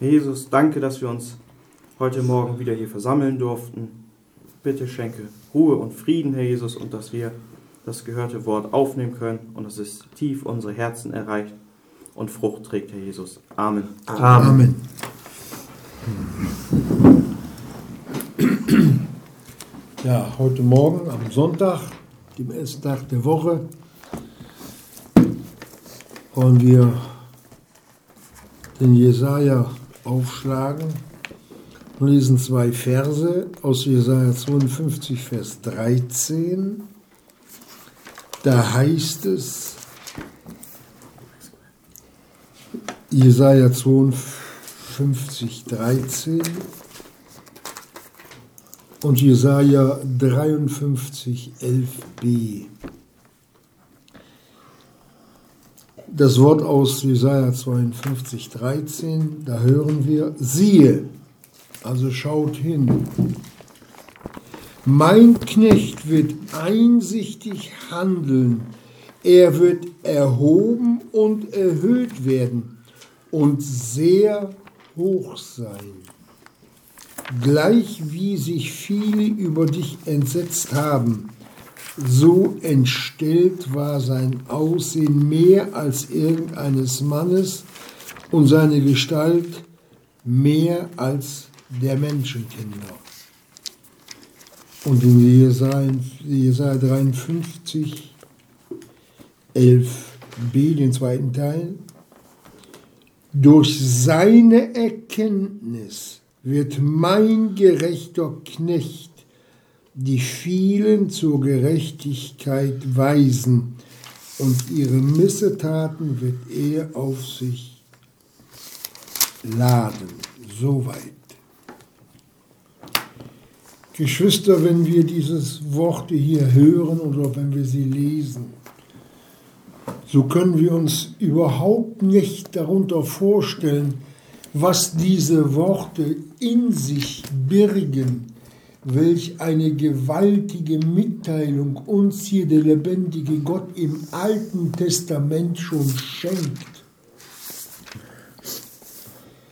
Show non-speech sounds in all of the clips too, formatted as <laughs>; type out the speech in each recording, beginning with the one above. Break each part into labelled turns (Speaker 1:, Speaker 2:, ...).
Speaker 1: Herr Jesus, danke, dass wir uns heute Morgen wieder hier versammeln durften. Bitte schenke Ruhe und Frieden, Herr Jesus, und dass wir das gehörte Wort aufnehmen können und dass es tief unsere Herzen erreicht und Frucht trägt, Herr Jesus. Amen.
Speaker 2: Amen. Ja, heute Morgen am Sonntag, dem ersten Tag der Woche, wollen wir den Jesaja aufschlagen und lesen zwei Verse aus Jesaja 52, Vers 13. Da heißt es, Jesaja 52, 13 und Jesaja 53, 11b. Das Wort aus Jesaja 52, 13, da hören wir, siehe, also schaut hin. Mein Knecht wird einsichtig handeln, er wird erhoben und erhöht werden und sehr hoch sein. Gleich wie sich viele über dich entsetzt haben, so entstellt war sein Aussehen mehr als irgendeines Mannes und seine Gestalt mehr als der Menschenkinder. Und in Jesaja, Jesaja 53, 11b, den zweiten Teil, durch seine Erkenntnis wird mein gerechter Knecht die vielen zur Gerechtigkeit weisen und ihre Missetaten wird er auf sich laden. Soweit. Geschwister, wenn wir diese Worte hier hören oder wenn wir sie lesen, so können wir uns überhaupt nicht darunter vorstellen, was diese Worte in sich birgen, welch eine gewaltige Mitteilung uns hier der lebendige Gott im Alten Testament schon schenkt.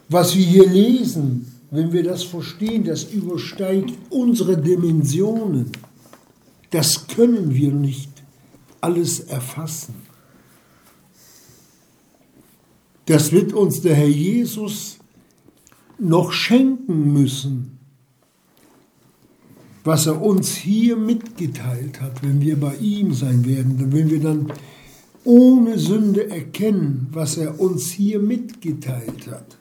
Speaker 2: Was wir hier lesen, wenn wir das verstehen, das übersteigt unsere Dimensionen. Das können wir nicht alles erfassen. Das wird uns der Herr Jesus noch schenken müssen, was er uns hier mitgeteilt hat, wenn wir bei ihm sein werden, wenn wir dann ohne Sünde erkennen, was er uns hier mitgeteilt hat.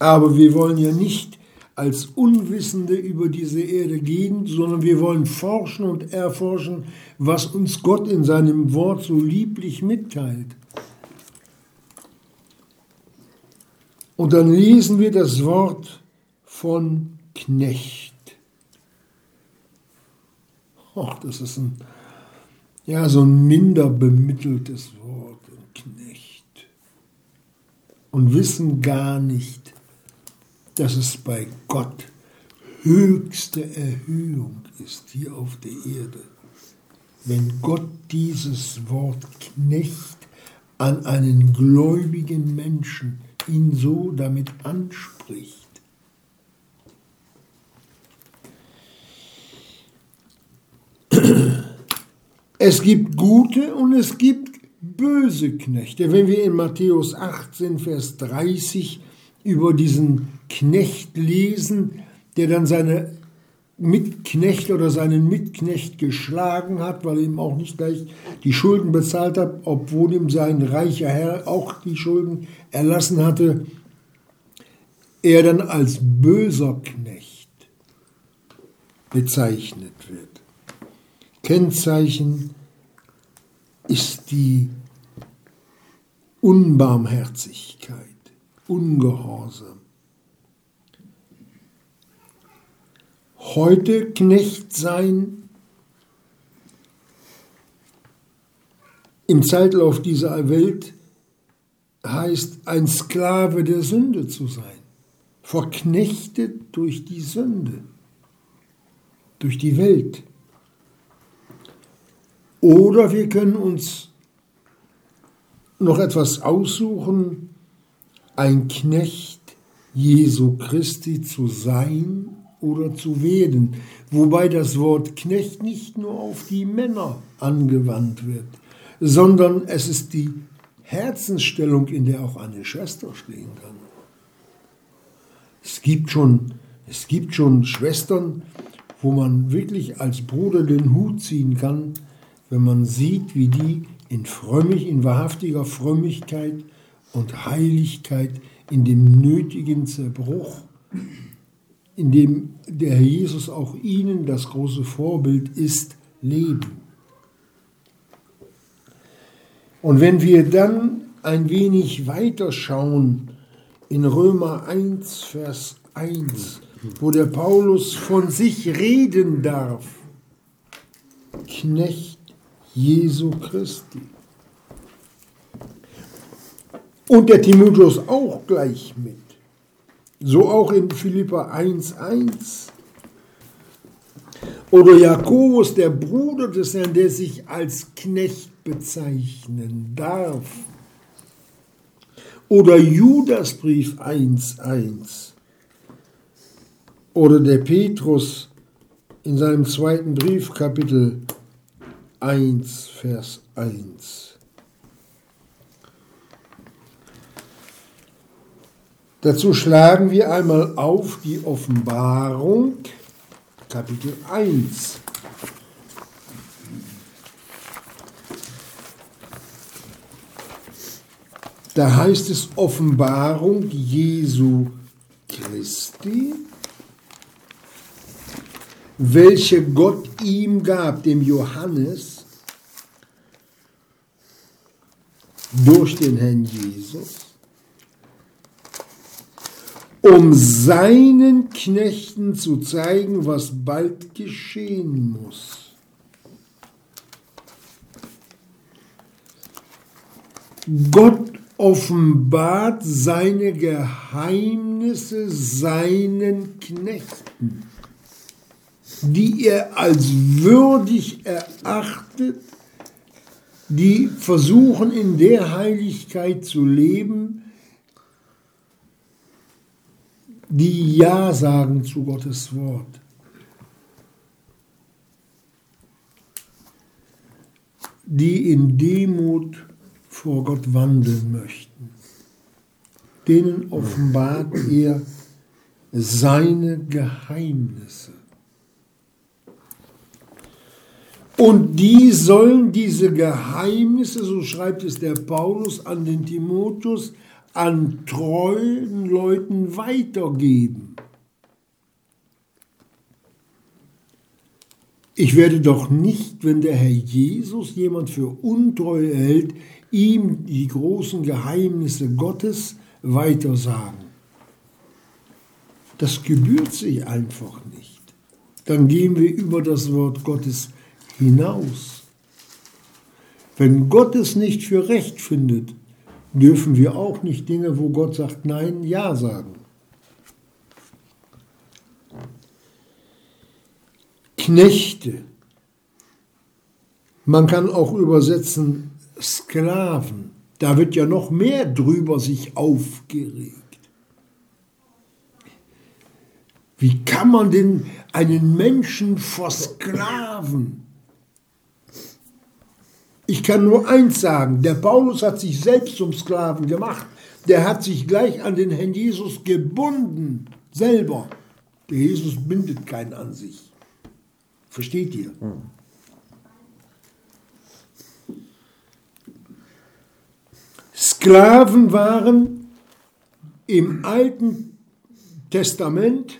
Speaker 2: Aber wir wollen ja nicht als Unwissende über diese Erde gehen, sondern wir wollen forschen und erforschen, was uns Gott in seinem Wort so lieblich mitteilt. Und dann lesen wir das Wort von Knecht. Och, das ist ein, ja, so ein minder bemitteltes Wort, ein Knecht. Und wissen gar nicht, dass es bei Gott höchste Erhöhung ist hier auf der Erde. Wenn Gott dieses Wort Knecht an einen gläubigen Menschen ihn so damit anspricht. Es gibt gute und es gibt böse Knechte. Wenn wir in Matthäus 18, Vers 30 über diesen Knecht lesen, der dann seine Mitknecht oder seinen Mitknecht geschlagen hat, weil er ihm auch nicht gleich die Schulden bezahlt hat, obwohl ihm sein reicher Herr auch die Schulden erlassen hatte, er dann als böser Knecht bezeichnet wird. Kennzeichen ist die Unbarmherzigkeit, Ungehorsam. Heute Knecht sein im Zeitlauf dieser Welt heißt ein Sklave der Sünde zu sein, verknechtet durch die Sünde, durch die Welt. Oder wir können uns noch etwas aussuchen, ein Knecht Jesu Christi zu sein oder zu werden, wobei das Wort Knecht nicht nur auf die Männer angewandt wird, sondern es ist die Herzensstellung, in der auch eine Schwester stehen kann. Es gibt schon, es gibt schon Schwestern, wo man wirklich als Bruder den Hut ziehen kann, wenn man sieht, wie die in frömmig, in wahrhaftiger Frömmigkeit und Heiligkeit, in dem nötigen Zerbruch, in dem der Herr Jesus auch ihnen das große Vorbild ist, leben. Und wenn wir dann ein wenig weiter schauen in Römer 1, Vers 1, wo der Paulus von sich reden darf, Knecht Jesu Christi. Und der Timotheus auch gleich mit. So auch in Philippa 1,1. Oder Jakobus, der Bruder des Herrn, der sich als Knecht bezeichnen darf. Oder Judasbrief 1.1. Oder der Petrus in seinem zweiten Brief, Kapitel 1, Vers 1. Dazu schlagen wir einmal auf die Offenbarung, Kapitel 1. Da heißt es Offenbarung Jesu Christi, welche Gott ihm gab, dem Johannes, durch den Herrn Jesus, um seinen Knechten zu zeigen, was bald geschehen muss. Gott offenbart seine Geheimnisse seinen Knechten, die er als würdig erachtet, die versuchen in der Heiligkeit zu leben, die Ja sagen zu Gottes Wort. Die in Demut vor Gott wandeln möchten. Denen offenbart er seine Geheimnisse. Und die sollen diese Geheimnisse, so schreibt es der Paulus an den Timotheus, an treuen Leuten weitergeben. Ich werde doch nicht, wenn der Herr Jesus jemand für untreu hält, ihm die großen Geheimnisse Gottes weitersagen. Das gebührt sich einfach nicht. Dann gehen wir über das Wort Gottes hinaus. Wenn Gott es nicht für recht findet, dürfen wir auch nicht Dinge, wo Gott sagt Nein, Ja sagen. Knechte. Man kann auch übersetzen Sklaven. Da wird ja noch mehr drüber sich aufgeregt. Wie kann man denn einen Menschen versklaven? Ich kann nur eins sagen, der Paulus hat sich selbst zum Sklaven gemacht. Der hat sich gleich an den Herrn Jesus gebunden, selber. Der Jesus bindet keinen an sich. Versteht ihr? Hm. Sklaven waren im Alten Testament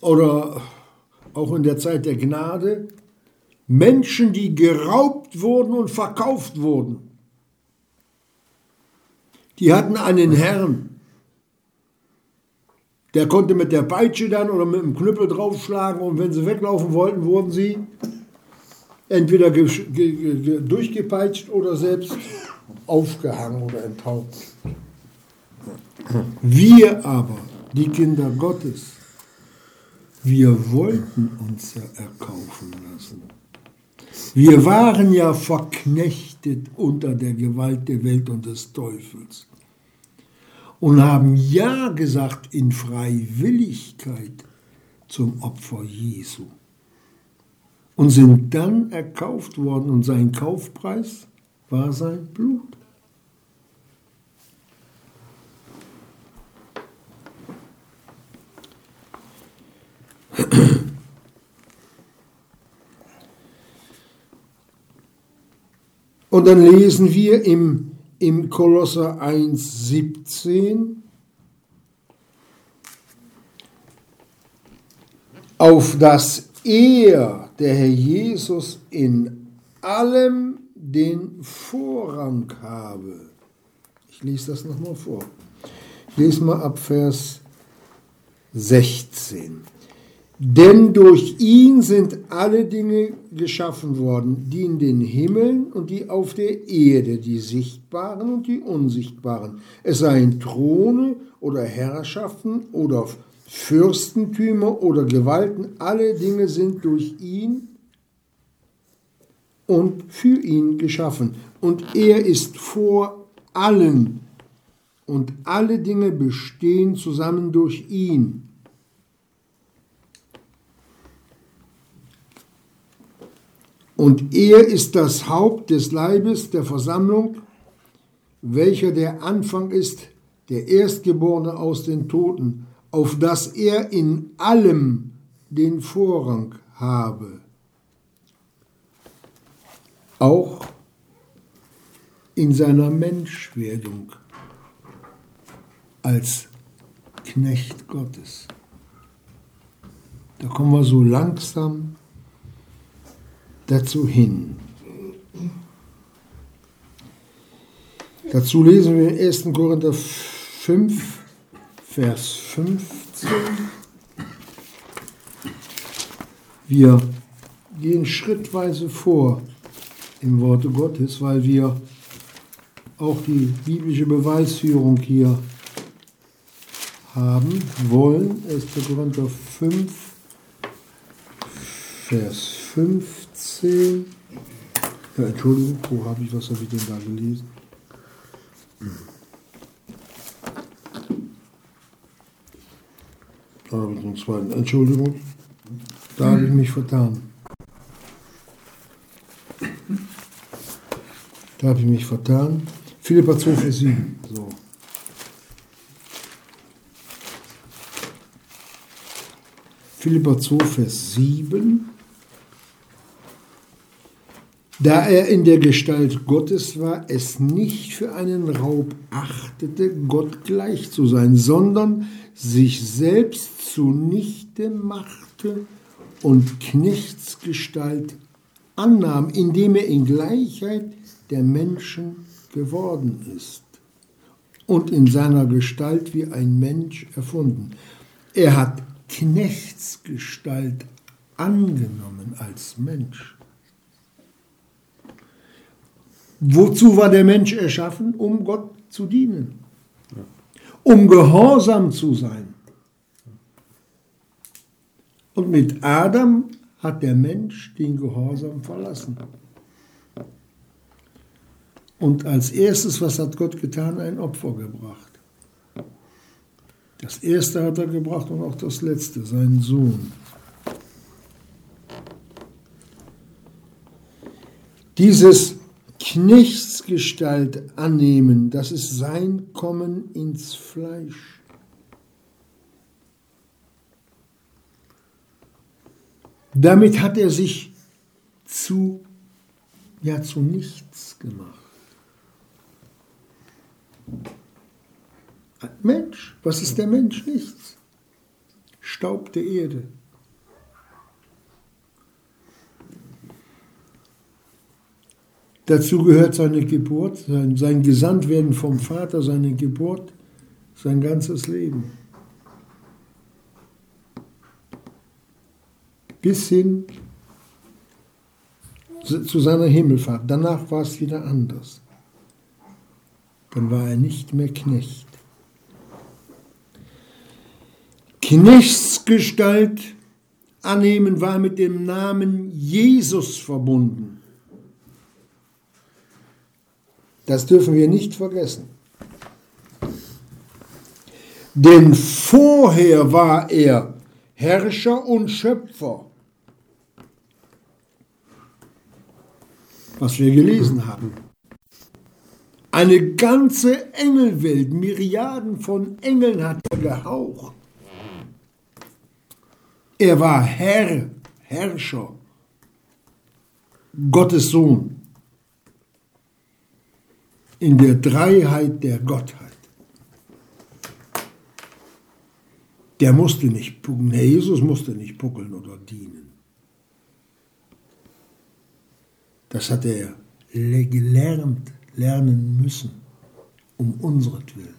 Speaker 2: oder auch in der Zeit der Gnade Menschen, die geraubt wurden und verkauft wurden. Die hatten einen Herrn, der konnte mit der Peitsche dann oder mit dem Knüppel draufschlagen und wenn sie weglaufen wollten, wurden sie entweder durchgepeitscht oder selbst aufgehangen oder enthaupt. Wir aber, die Kinder Gottes, wir wollten uns ja erkaufen lassen. Wir waren ja verknechtet unter der Gewalt der Welt und des Teufels. und haben Ja gesagt in Freiwilligkeit zum Opfer Jesu und sind dann erkauft worden und sein Kaufpreis war sein Blut. Und dann lesen wir im, im Kolosser 1, 17, auf dass er, der Herr Jesus, in allem den Vorrang habe. Ich lese das nochmal vor. Ich lese mal ab Vers 16. Denn durch ihn sind alle Dinge geschaffen worden, die in den Himmeln und die auf der Erde, die sichtbaren und die unsichtbaren. Es seien Throne oder Herrschaften oder Fürstentümer oder Gewalten, alle Dinge sind durch ihn und für ihn geschaffen. Und er ist vor allen und alle Dinge bestehen zusammen durch ihn. Und er ist das Haupt des Leibes der Versammlung, welcher der Anfang ist, der Erstgeborene aus den Toten, auf dass er in allem den Vorrang habe. Auch in seiner Menschwerdung als Knecht Gottes. Da kommen wir so langsam dazu hin. Dazu lesen wir in 1. Korinther 5, Vers 15. Wir gehen schrittweise vor im Worte Gottes, weil wir auch die biblische Beweisführung hier haben wollen. 1. Korinther 5, Vers 5. 10. Ja, Entschuldigung, wo habe ich, was habe ich denn da gelesen? Da habe ich den zweiten. Entschuldigung, da habe ich mich vertan. Da habe ich mich vertan. Philippa 2, Vers 7. So. Philippa 2, Vers 7. Da er in der Gestalt Gottes war, es nicht für einen Raub achtete, Gott gleich zu sein, sondern sich selbst zunichte machte und Knechtsgestalt annahm, indem er in Gleichheit der Menschen geworden ist und in seiner Gestalt wie ein Mensch erfunden. Er hat Knechtsgestalt angenommen als Mensch. Wozu war der Mensch erschaffen? Um Gott zu dienen. Um gehorsam zu sein. Und mit Adam hat der Mensch den Gehorsam verlassen. Und als erstes, was hat Gott getan? Ein Opfer gebracht. Das erste hat er gebracht und auch das letzte, seinen Sohn. Dieses Knechtsgestalt annehmen, das ist sein Kommen ins Fleisch. Damit hat er sich zu, ja, zu nichts gemacht. Mensch, was ist der Mensch? Nichts. Staub der Erde. Dazu gehört seine Geburt, sein, sein Gesandtwerden vom Vater, seine Geburt, sein ganzes Leben. Bis hin zu seiner Himmelfahrt. Danach war es wieder anders. Dann war er nicht mehr Knecht. Knechtsgestalt annehmen war mit dem Namen Jesus verbunden. Das dürfen wir nicht vergessen. Denn vorher war er Herrscher und Schöpfer. Was wir gelesen haben. Eine ganze Engelwelt, Myriaden von Engeln hat er gehaucht. Er war Herr, Herrscher, Gottes Sohn in der Dreiheit der Gottheit. Der musste nicht puckeln, Herr Jesus musste nicht puckeln oder dienen. Das hat er gelernt, lernen müssen, um unseretwillen.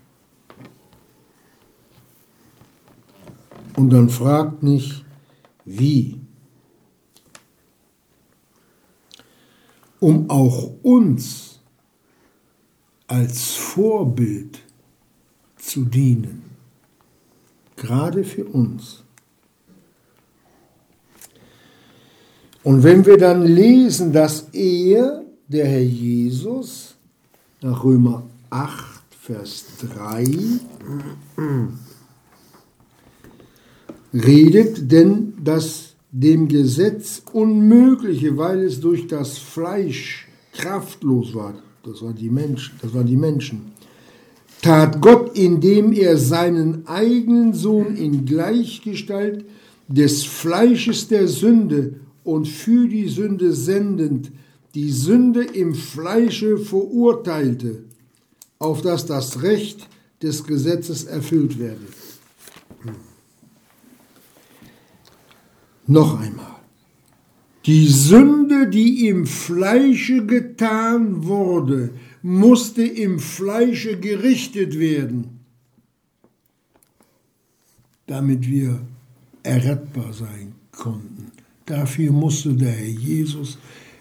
Speaker 2: Und dann fragt nicht, wie. Um auch uns als Vorbild zu dienen, gerade für uns. Und wenn wir dann lesen, dass er, der Herr Jesus, nach Römer 8, Vers 3, redet, denn das dem Gesetz Unmögliche, weil es durch das Fleisch kraftlos war, das waren die Menschen, das waren die Menschen, tat Gott, indem er seinen eigenen Sohn in Gleichgestalt des Fleisches der Sünde und für die Sünde sendend, die Sünde im Fleische verurteilte, auf dass das Recht des Gesetzes erfüllt werde. Noch einmal. Die Sünde, die im Fleische getan wurde, musste im Fleische gerichtet werden, damit wir errettbar sein konnten. Dafür musste der Herr Jesus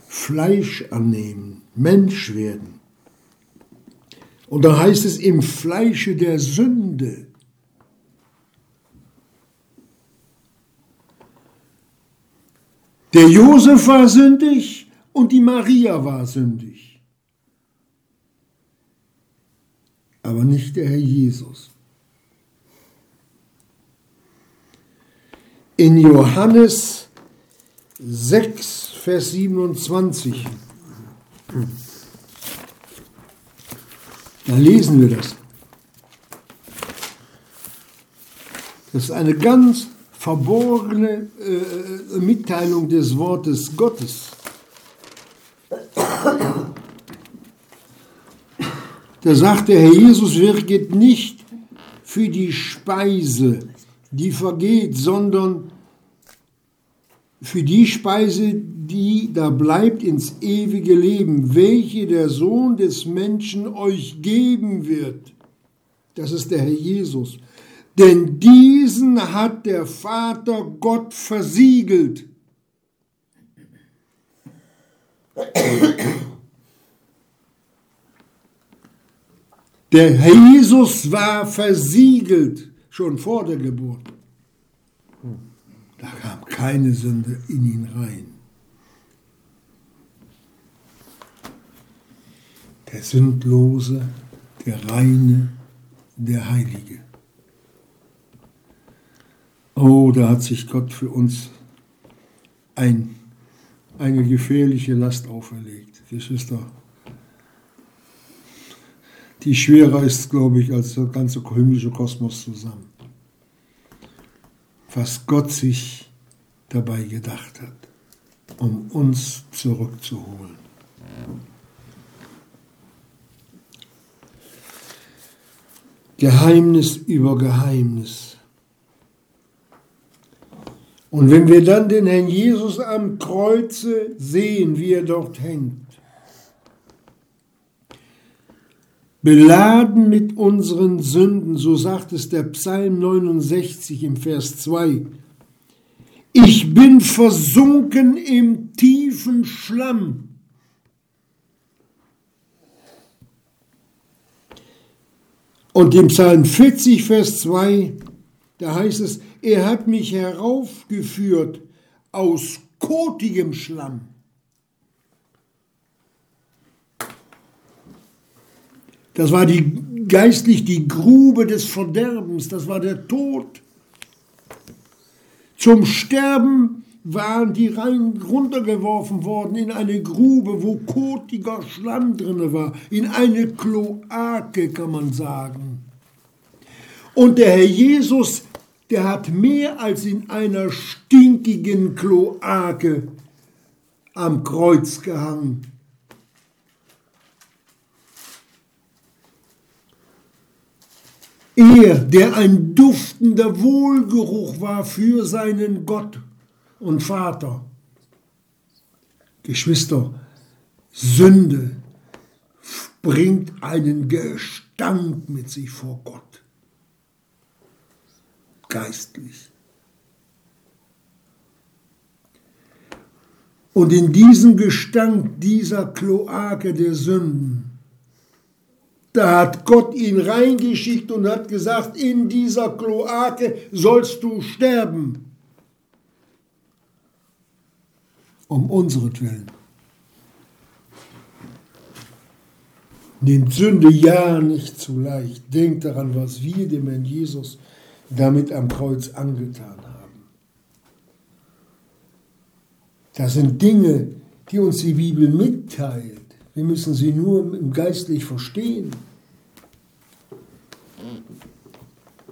Speaker 2: Fleisch annehmen, Mensch werden. Und da heißt es im Fleische der Sünde. Der Josef war sündig und die Maria war sündig. Aber nicht der Herr Jesus. In Johannes 6, Vers 27, da lesen wir das. Das ist eine ganz verborgene äh, Mitteilung des Wortes Gottes. Da sagt der Herr Jesus, wirket nicht für die Speise, die vergeht, sondern für die Speise, die da bleibt ins ewige Leben, welche der Sohn des Menschen euch geben wird. Das ist der Herr Jesus denn diesen hat der Vater Gott versiegelt. Der Jesus war versiegelt schon vor der Geburt. Da kam keine Sünde in ihn rein. Der Sündlose, der Reine, der Heilige. Oh, da hat sich Gott für uns ein, eine gefährliche Last auferlegt. Geschwister, die schwerer ist, glaube ich, als der ganze himmlische Kosmos zusammen. Was Gott sich dabei gedacht hat, um uns zurückzuholen. Geheimnis über Geheimnis. Und wenn wir dann den Herrn Jesus am Kreuze sehen, wie er dort hängt, beladen mit unseren Sünden, so sagt es der Psalm 69 im Vers 2, ich bin versunken im tiefen Schlamm. Und im Psalm 40, Vers 2, da heißt es, er hat mich heraufgeführt aus kotigem Schlamm. Das war die geistlich die Grube des Verderbens, das war der Tod. Zum Sterben waren die rein runtergeworfen worden in eine Grube, wo kotiger Schlamm drinne war, in eine Kloake, kann man sagen. Und der Herr Jesus, der hat mehr als in einer stinkigen Kloake am Kreuz gehangen. Er, der ein duftender Wohlgeruch war für seinen Gott und Vater. Geschwister, Sünde bringt einen Gestank mit sich vor Gott. Geistlich. Und in diesem Gestank dieser Kloake der Sünden, da hat Gott ihn reingeschickt und hat gesagt, in dieser Kloake sollst du sterben. um unseretwillen. Nehmt Sünde ja nicht zu leicht. Denkt daran, was wir dem Herrn Jesus damit am Kreuz angetan haben. Das sind Dinge, die uns die Bibel mitteilt. Wir müssen sie nur geistlich verstehen.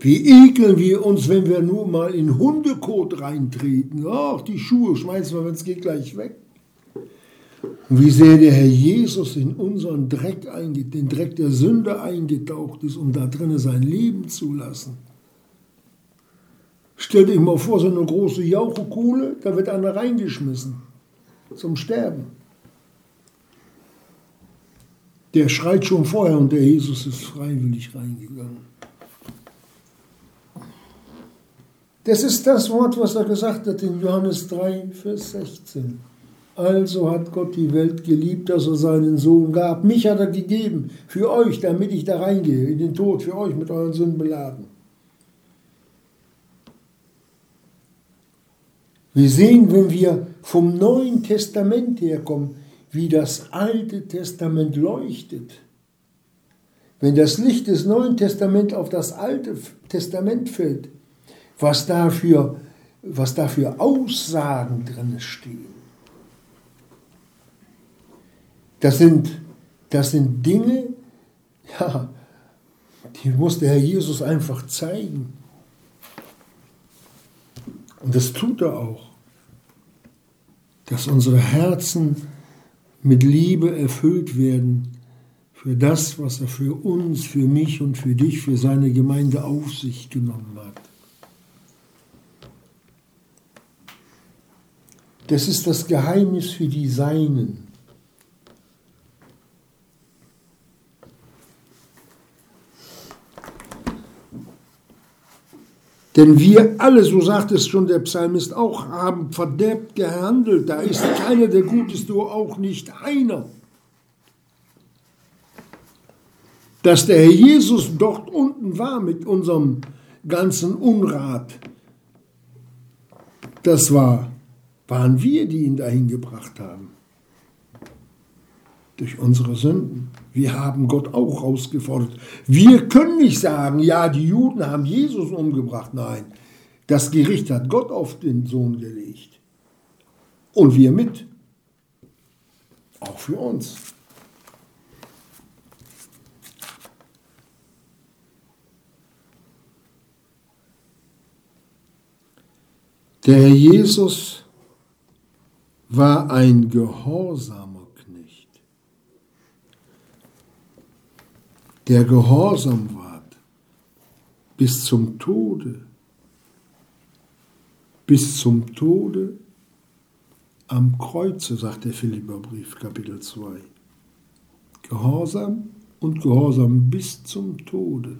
Speaker 2: Wie ekeln wir uns, wenn wir nur mal in Hundekot reintreten. Ach, die Schuhe schmeißen wir, wenn es geht, gleich weg. Und wie sehr der Herr Jesus in unseren Dreck den Dreck der Sünde eingetaucht ist, um da drinnen sein Leben zu lassen. Stellt euch mal vor, so eine große Jauchekuhle, da wird einer reingeschmissen zum Sterben. Der schreit schon vorher und der Jesus ist freiwillig reingegangen. Das ist das Wort, was er gesagt hat in Johannes 3, Vers 16. Also hat Gott die Welt geliebt, dass er seinen Sohn gab. Mich hat er gegeben für euch, damit ich da reingehe, in den Tod, für euch mit euren Sünden beladen. Wir sehen, wenn wir vom Neuen Testament herkommen, wie das Alte Testament leuchtet. Wenn das Licht des Neuen Testaments auf das Alte Testament fällt, was da für, was da für Aussagen drin stehen. Das sind, das sind Dinge, <laughs> ja, die muss der Herr Jesus einfach zeigen. Und das tut er auch, dass unsere Herzen mit Liebe erfüllt werden für das, was er für uns, für mich und für dich, für seine Gemeinde auf sich genommen hat. Das ist das Geheimnis für die Seinen. Denn wir alle, so sagt es schon der Psalmist auch, haben verderbt gehandelt. Da ist keiner, der gut ist, nur auch nicht einer. Dass der Herr Jesus dort unten war mit unserem ganzen Unrat, das war waren wir, die ihn dahin gebracht haben. Durch unsere Sünden. Wir haben Gott auch herausgefordert. Wir können nicht sagen, ja, die Juden haben Jesus umgebracht. Nein, das Gericht hat Gott auf den Sohn gelegt. Und wir mit. Auch für uns. Der Herr Jesus war ein gehorsamer Knecht, der gehorsam ward bis zum Tode, bis zum Tode am Kreuze, sagt der Philipperbrief, Kapitel 2. Gehorsam und Gehorsam bis zum Tode.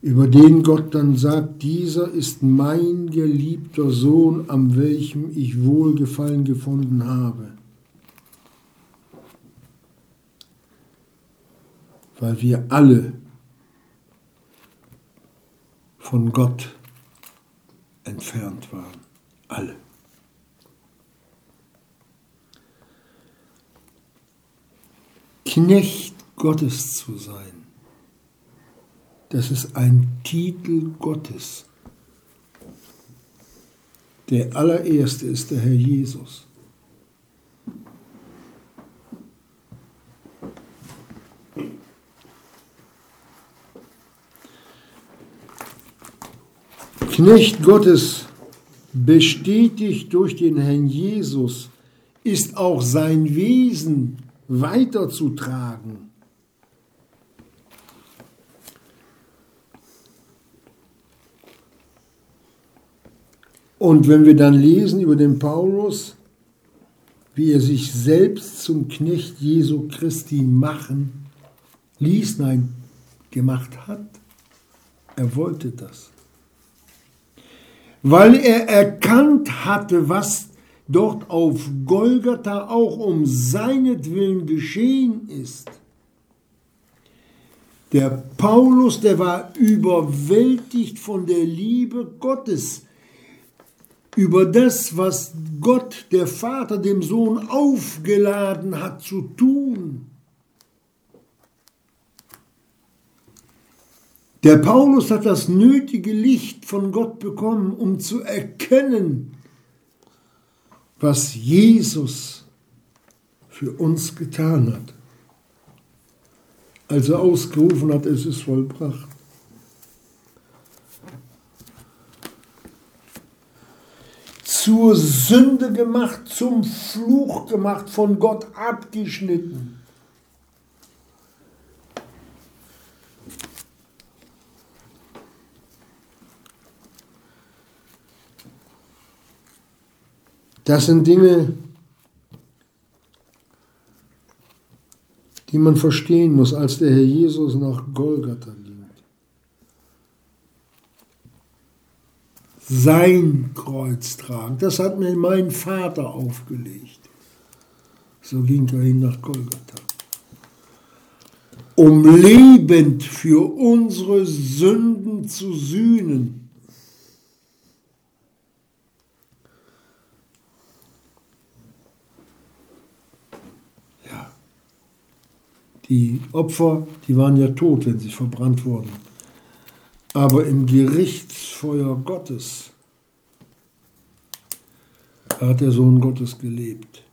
Speaker 2: über den Gott dann sagt, dieser ist mein geliebter Sohn, an welchem ich Wohlgefallen gefunden habe. Weil wir alle von Gott entfernt waren. Alle. Knecht Gottes zu sein das ist ein Titel Gottes. Der allererste ist der Herr Jesus. Knecht Gottes, bestätigt durch den Herrn Jesus, ist auch sein Wesen weiterzutragen. Und wenn wir dann lesen über den Paulus, wie er sich selbst zum Knecht Jesu Christi machen ließ, nein, gemacht hat, er wollte das weil er erkannt hatte, was dort auf Golgatha auch um seinetwillen geschehen ist. Der Paulus, der war überwältigt von der Liebe Gottes über das, was Gott, der Vater, dem Sohn aufgeladen hat zu tun. Der Paulus hat das nötige Licht von Gott bekommen, um zu erkennen, was Jesus für uns getan hat. Als er ausgerufen hat, es ist vollbracht. Zur Sünde gemacht, zum Fluch gemacht, von Gott abgeschnitten. Das sind Dinge, die man verstehen muss, als der Herr Jesus nach Golgatha ging. Sein Kreuz tragen, das hat mir mein Vater aufgelegt. So ging er hin nach Golgatha. Um lebend für unsere Sünden zu sühnen Die Opfer, die waren ja tot, wenn sie verbrannt wurden. Aber im Gerichtsfeuer Gottes hat der Sohn Gottes gelebt.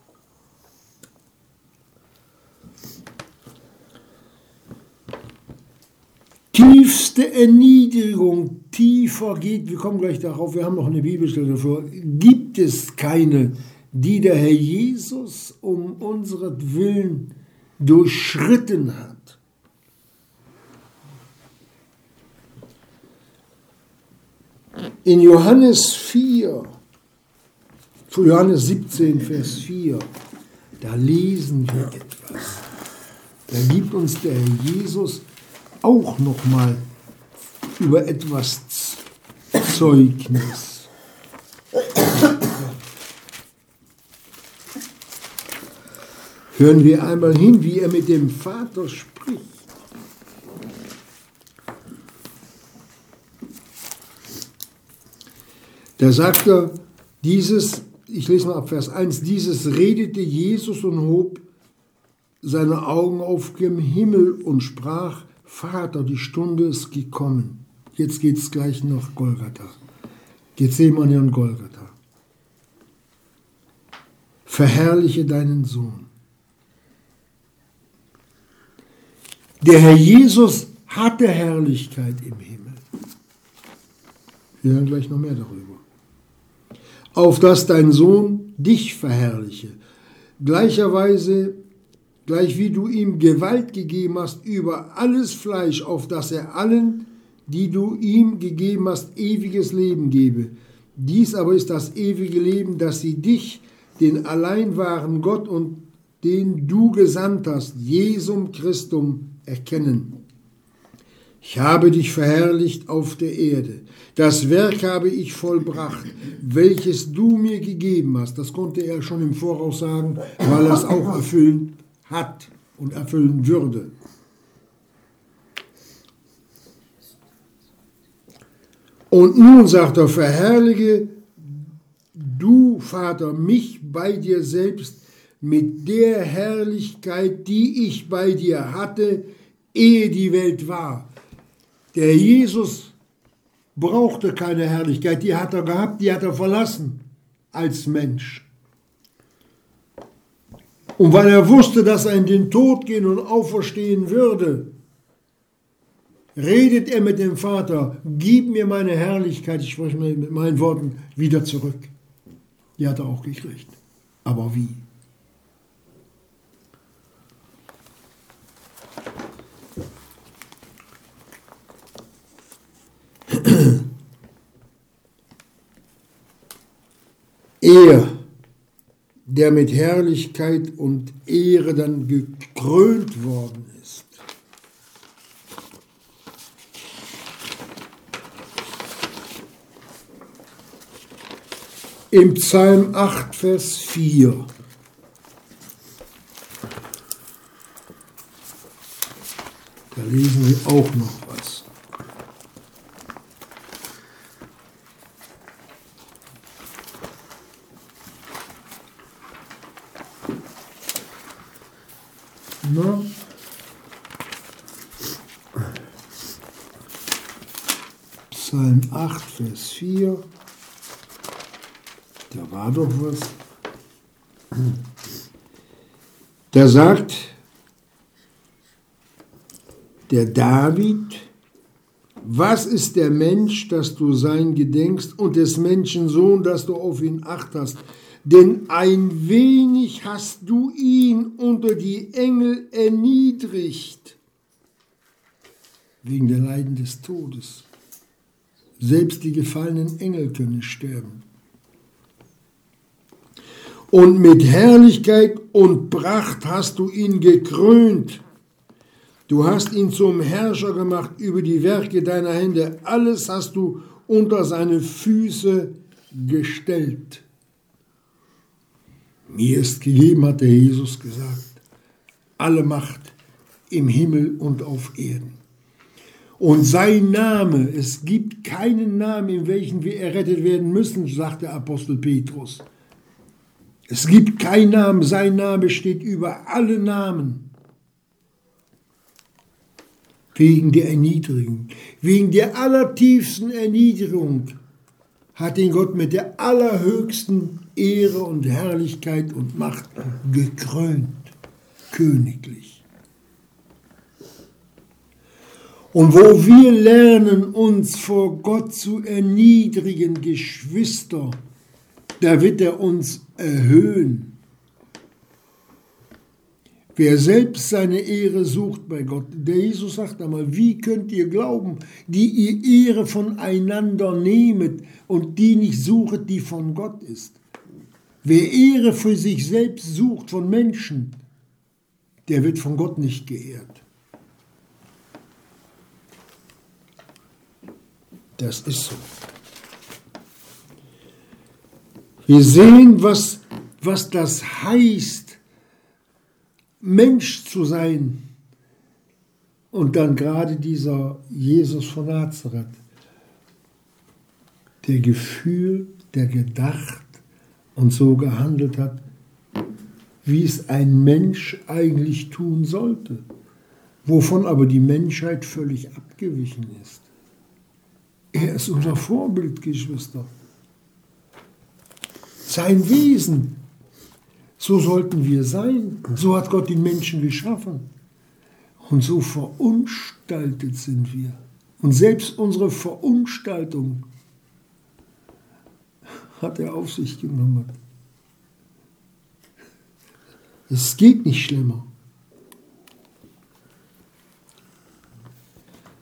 Speaker 2: Tiefste Erniedrigung, tiefer geht, wir kommen gleich darauf, wir haben noch eine Bibelstelle dafür, gibt es keine, die der Herr Jesus um unseren Willen durchschritten hat. In Johannes 4, Johannes 17, Vers 4, da lesen wir etwas. Da gibt uns der Herr Jesus auch nochmal über etwas Zeugnis. Hören wir einmal hin, wie er mit dem Vater spricht. Da sagt er, dieses, ich lese mal ab Vers 1, dieses redete Jesus und hob seine Augen auf dem Himmel und sprach, Vater, die Stunde ist gekommen. Jetzt geht es gleich nach Golgatha. Gethsemane und Golgatha. Verherrliche deinen Sohn Der Herr Jesus hatte Herrlichkeit im Himmel. Wir hören gleich noch mehr darüber. Auf dass dein Sohn dich verherrliche. Gleicherweise, gleich wie du ihm Gewalt gegeben hast über alles Fleisch, auf dass er allen, die du ihm gegeben hast, ewiges Leben gebe. Dies aber ist das ewige Leben, dass sie dich, den allein wahren Gott und den du gesandt hast, Jesum Christum, erkennen. Ich habe dich verherrlicht auf der Erde. Das Werk habe ich vollbracht, welches du mir gegeben hast. Das konnte er schon im Voraus sagen, weil er es auch erfüllen hat und erfüllen würde. Und nun sagt er, verherrliche du, Vater, mich bei dir selbst, mit der Herrlichkeit, die ich bei dir hatte, ehe die Welt war. Der Jesus brauchte keine Herrlichkeit, die hat er gehabt, die hat er verlassen als Mensch. Und weil er wusste, dass er in den Tod gehen und auferstehen würde, redet er mit dem Vater, gib mir meine Herrlichkeit, ich spreche mit meinen Worten, wieder zurück. Die hat er auch gekriegt. Aber wie? Er, der mit Herrlichkeit und Ehre dann gekrönt worden ist. Im Psalm 8, Vers 4. Da lesen wir auch noch was. Na? Psalm 8, Vers 4. Da war doch was. Da sagt der David, was ist der Mensch, dass du sein gedenkst, und des Menschen Sohn, dass du auf ihn acht hast? Denn ein wenig hast du ihn unter die Engel erniedrigt, wegen der Leiden des Todes. Selbst die gefallenen Engel können sterben. Und mit Herrlichkeit und Pracht hast du ihn gekrönt. Du hast ihn zum Herrscher gemacht über die Werke deiner Hände. Alles hast du unter seine Füße gestellt. Mir ist gegeben, hat der Jesus gesagt, alle Macht im Himmel und auf Erden. Und sein Name, es gibt keinen Namen, in welchen wir errettet werden müssen, sagt der Apostel Petrus. Es gibt keinen Namen, sein Name steht über alle Namen. Wegen der Erniedrigung, wegen der allertiefsten Erniedrigung hat ihn Gott mit der allerhöchsten Ehre und Herrlichkeit und Macht gekrönt, königlich. Und wo wir lernen, uns vor Gott zu erniedrigen, Geschwister, da wird er uns erhöhen. Wer selbst seine Ehre sucht bei Gott, der Jesus sagt einmal, wie könnt ihr glauben, die ihr Ehre voneinander nehmet und die nicht suchet, die von Gott ist? Wer Ehre für sich selbst sucht von Menschen, der wird von Gott nicht geehrt. Das ist so. Wir sehen, was, was das heißt, Mensch zu sein. Und dann gerade dieser Jesus von Nazareth, der gefühlt, der gedacht und so gehandelt hat, wie es ein Mensch eigentlich tun sollte, wovon aber die Menschheit völlig abgewichen ist. Er ist unser Vorbild, Geschwister sein Wesen. So sollten wir sein. So hat Gott den Menschen geschaffen. Und so verunstaltet sind wir. Und selbst unsere Verunstaltung hat er auf sich genommen. Es geht nicht schlimmer.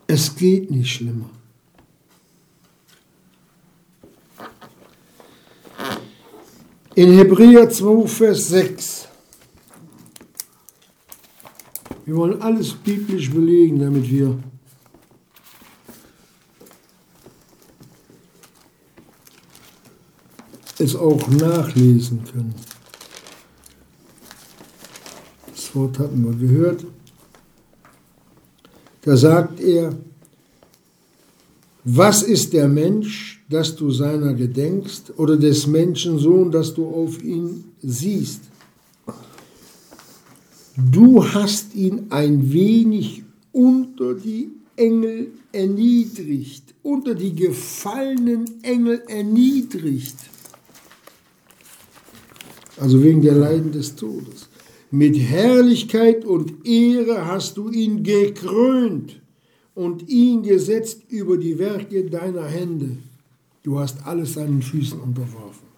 Speaker 2: Es geht nicht schlimmer. In Hebräer 2, Vers 6. Wir wollen alles biblisch belegen, damit wir es auch nachlesen können. Das Wort hatten wir gehört. Da sagt er, was ist der Mensch, dass du seiner gedenkst, oder des Menschen Sohn, dass du auf ihn siehst. du hast ihn ein wenig unter die Engel erniedrigt, unter die gefallenen Engel erniedrigt. Also wegen der Leiden des Todes. Mit Herrlichkeit und Ehre hast du ihn gekrönt und ihn gesetzt über die Werke deiner Hände. Du hast alles seinen Füßen unterworfen.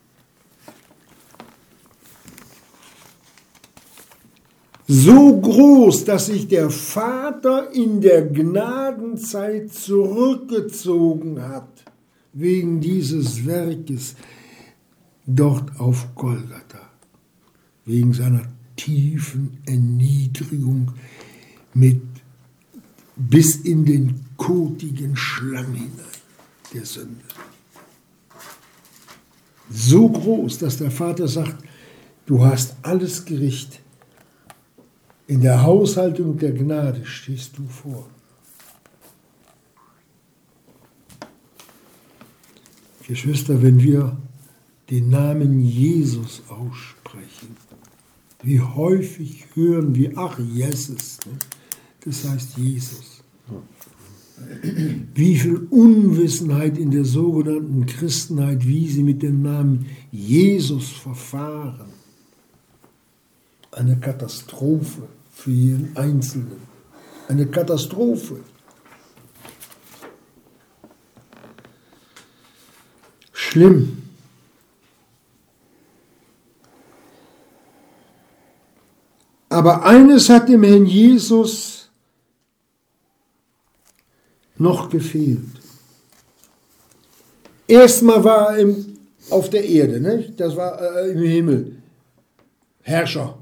Speaker 2: So groß, dass sich der Vater in der Gnadenzeit zurückgezogen hat, wegen dieses Werkes dort auf Golgatha, wegen seiner tiefen Erniedrigung mit bis in den kotigen Schlamm hinein der Sünde. So groß, dass der Vater sagt, du hast alles Gericht. In der Haushaltung der Gnade stehst du vor. Geschwister, wenn wir den Namen Jesus aussprechen, wie häufig hören wir, ach, Jesus, ne? Das heißt Jesus. Wie viel Unwissenheit in der sogenannten Christenheit, wie sie mit dem Namen Jesus verfahren. Eine Katastrophe für jeden Einzelnen. Eine Katastrophe. Schlimm. Aber eines hat dem Herrn Jesus noch gefehlt. Erstmal war er im, auf der Erde, ne? das war äh, im Himmel, Herrscher.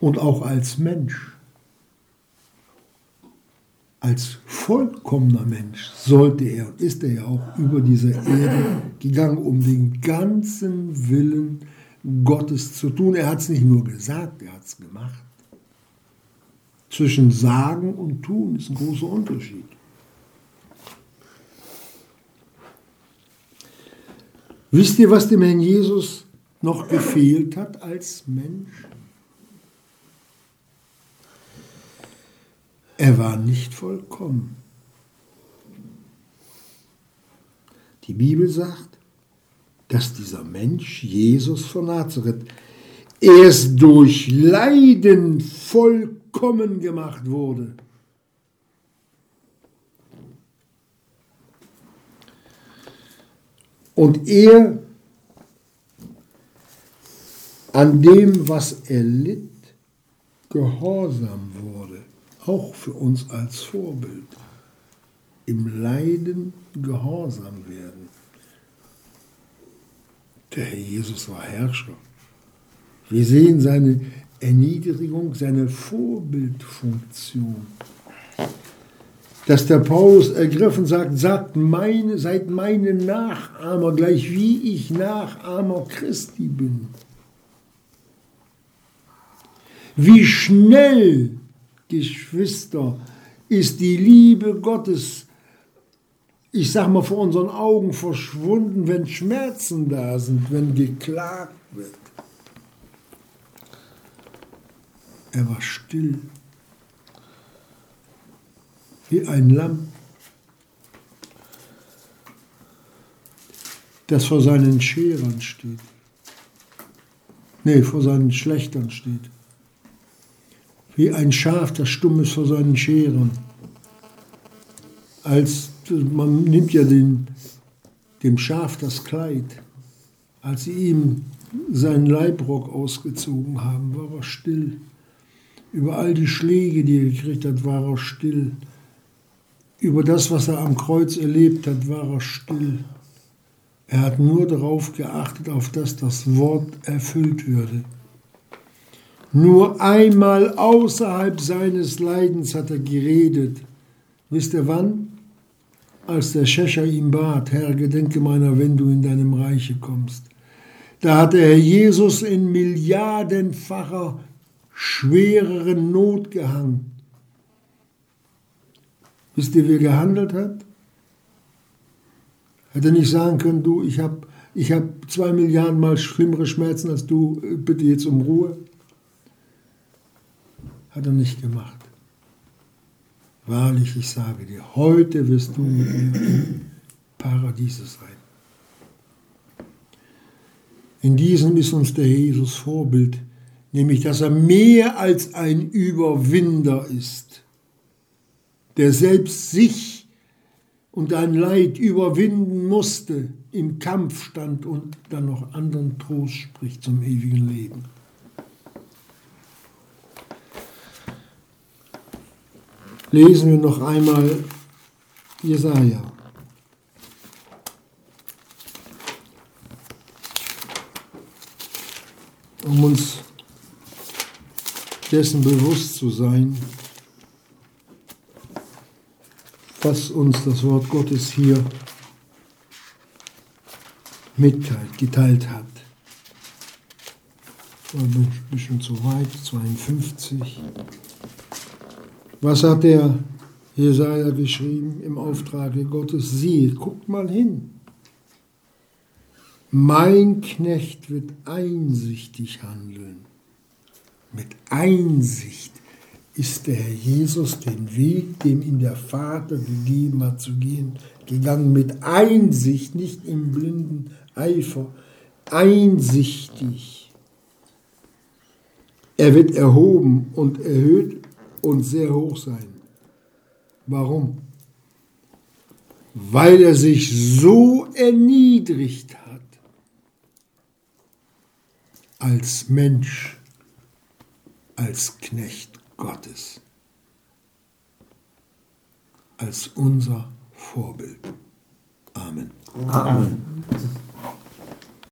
Speaker 2: Und auch als Mensch, als vollkommener Mensch sollte er und ist er ja auch über diese Erde gegangen, um den ganzen Willen Gottes zu tun. Er hat es nicht nur gesagt, er hat es gemacht. Zwischen Sagen und Tun ist ein großer Unterschied. Wisst ihr, was dem Herrn Jesus noch gefehlt hat als Mensch? Er war nicht vollkommen. Die Bibel sagt, dass dieser Mensch, Jesus von Nazareth, erst durch Leiden vollkommen gemacht wurde. Und er an dem, was er litt, gehorsam wurde, auch für uns als Vorbild. Im Leiden gehorsam werden. Der Herr Jesus war Herrscher. Wir sehen seine Erniedrigung, seine Vorbildfunktion. Dass der Paulus ergriffen sagt, sagt meine, seid meine Nachahmer, gleich wie ich Nachahmer Christi bin. Wie schnell, Geschwister, ist die Liebe Gottes ich sag mal, vor unseren Augen verschwunden, wenn Schmerzen da sind, wenn geklagt wird. Er war still, wie ein Lamm, das vor seinen Scherern steht. Nee, vor seinen Schlechtern steht. Wie ein Schaf, das stumm ist vor seinen Scheren. Als man nimmt ja den, dem Schaf das Kleid. Als sie ihm seinen Leibrock ausgezogen haben, war er still. Über all die Schläge, die er gekriegt hat, war er still. Über das, was er am Kreuz erlebt hat, war er still. Er hat nur darauf geachtet, auf das das Wort erfüllt würde. Nur einmal außerhalb seines Leidens hat er geredet. Wisst ihr wann? als der Schächer ihm bat, Herr, gedenke meiner, wenn du in deinem Reiche kommst. Da hat der Herr Jesus in milliardenfacher schwereren Not gehangen. Wisst ihr, wie er gehandelt hat? Hätte nicht sagen können, du, ich habe ich habe zwei Milliarden mal schlimmere Schmerzen als du, bitte jetzt um Ruhe. Hat er nicht gemacht. Wahrlich, ich sage dir, heute wirst du mit mir im Paradiese sein. In diesem ist uns der Jesus Vorbild, nämlich dass er mehr als ein Überwinder ist, der selbst sich und ein Leid überwinden musste, im Kampf stand und dann noch anderen Trost spricht zum ewigen Leben. Lesen wir noch einmal Jesaja. Um uns dessen bewusst zu sein, was uns das Wort Gottes hier geteilt hat. Ein bisschen zu weit, 52. Was hat der Jesaja geschrieben im Auftrage Gottes? Siehe, guckt mal hin. Mein Knecht wird einsichtig handeln. Mit Einsicht ist der Herr Jesus den Weg, den ihm der Vater gegeben hat, zu gehen, gegangen. Mit Einsicht, nicht im blinden Eifer, einsichtig. Er wird erhoben und erhöht und sehr hoch sein. Warum? Weil er sich so erniedrigt hat als Mensch, als Knecht Gottes, als unser Vorbild. Amen.
Speaker 1: Amen.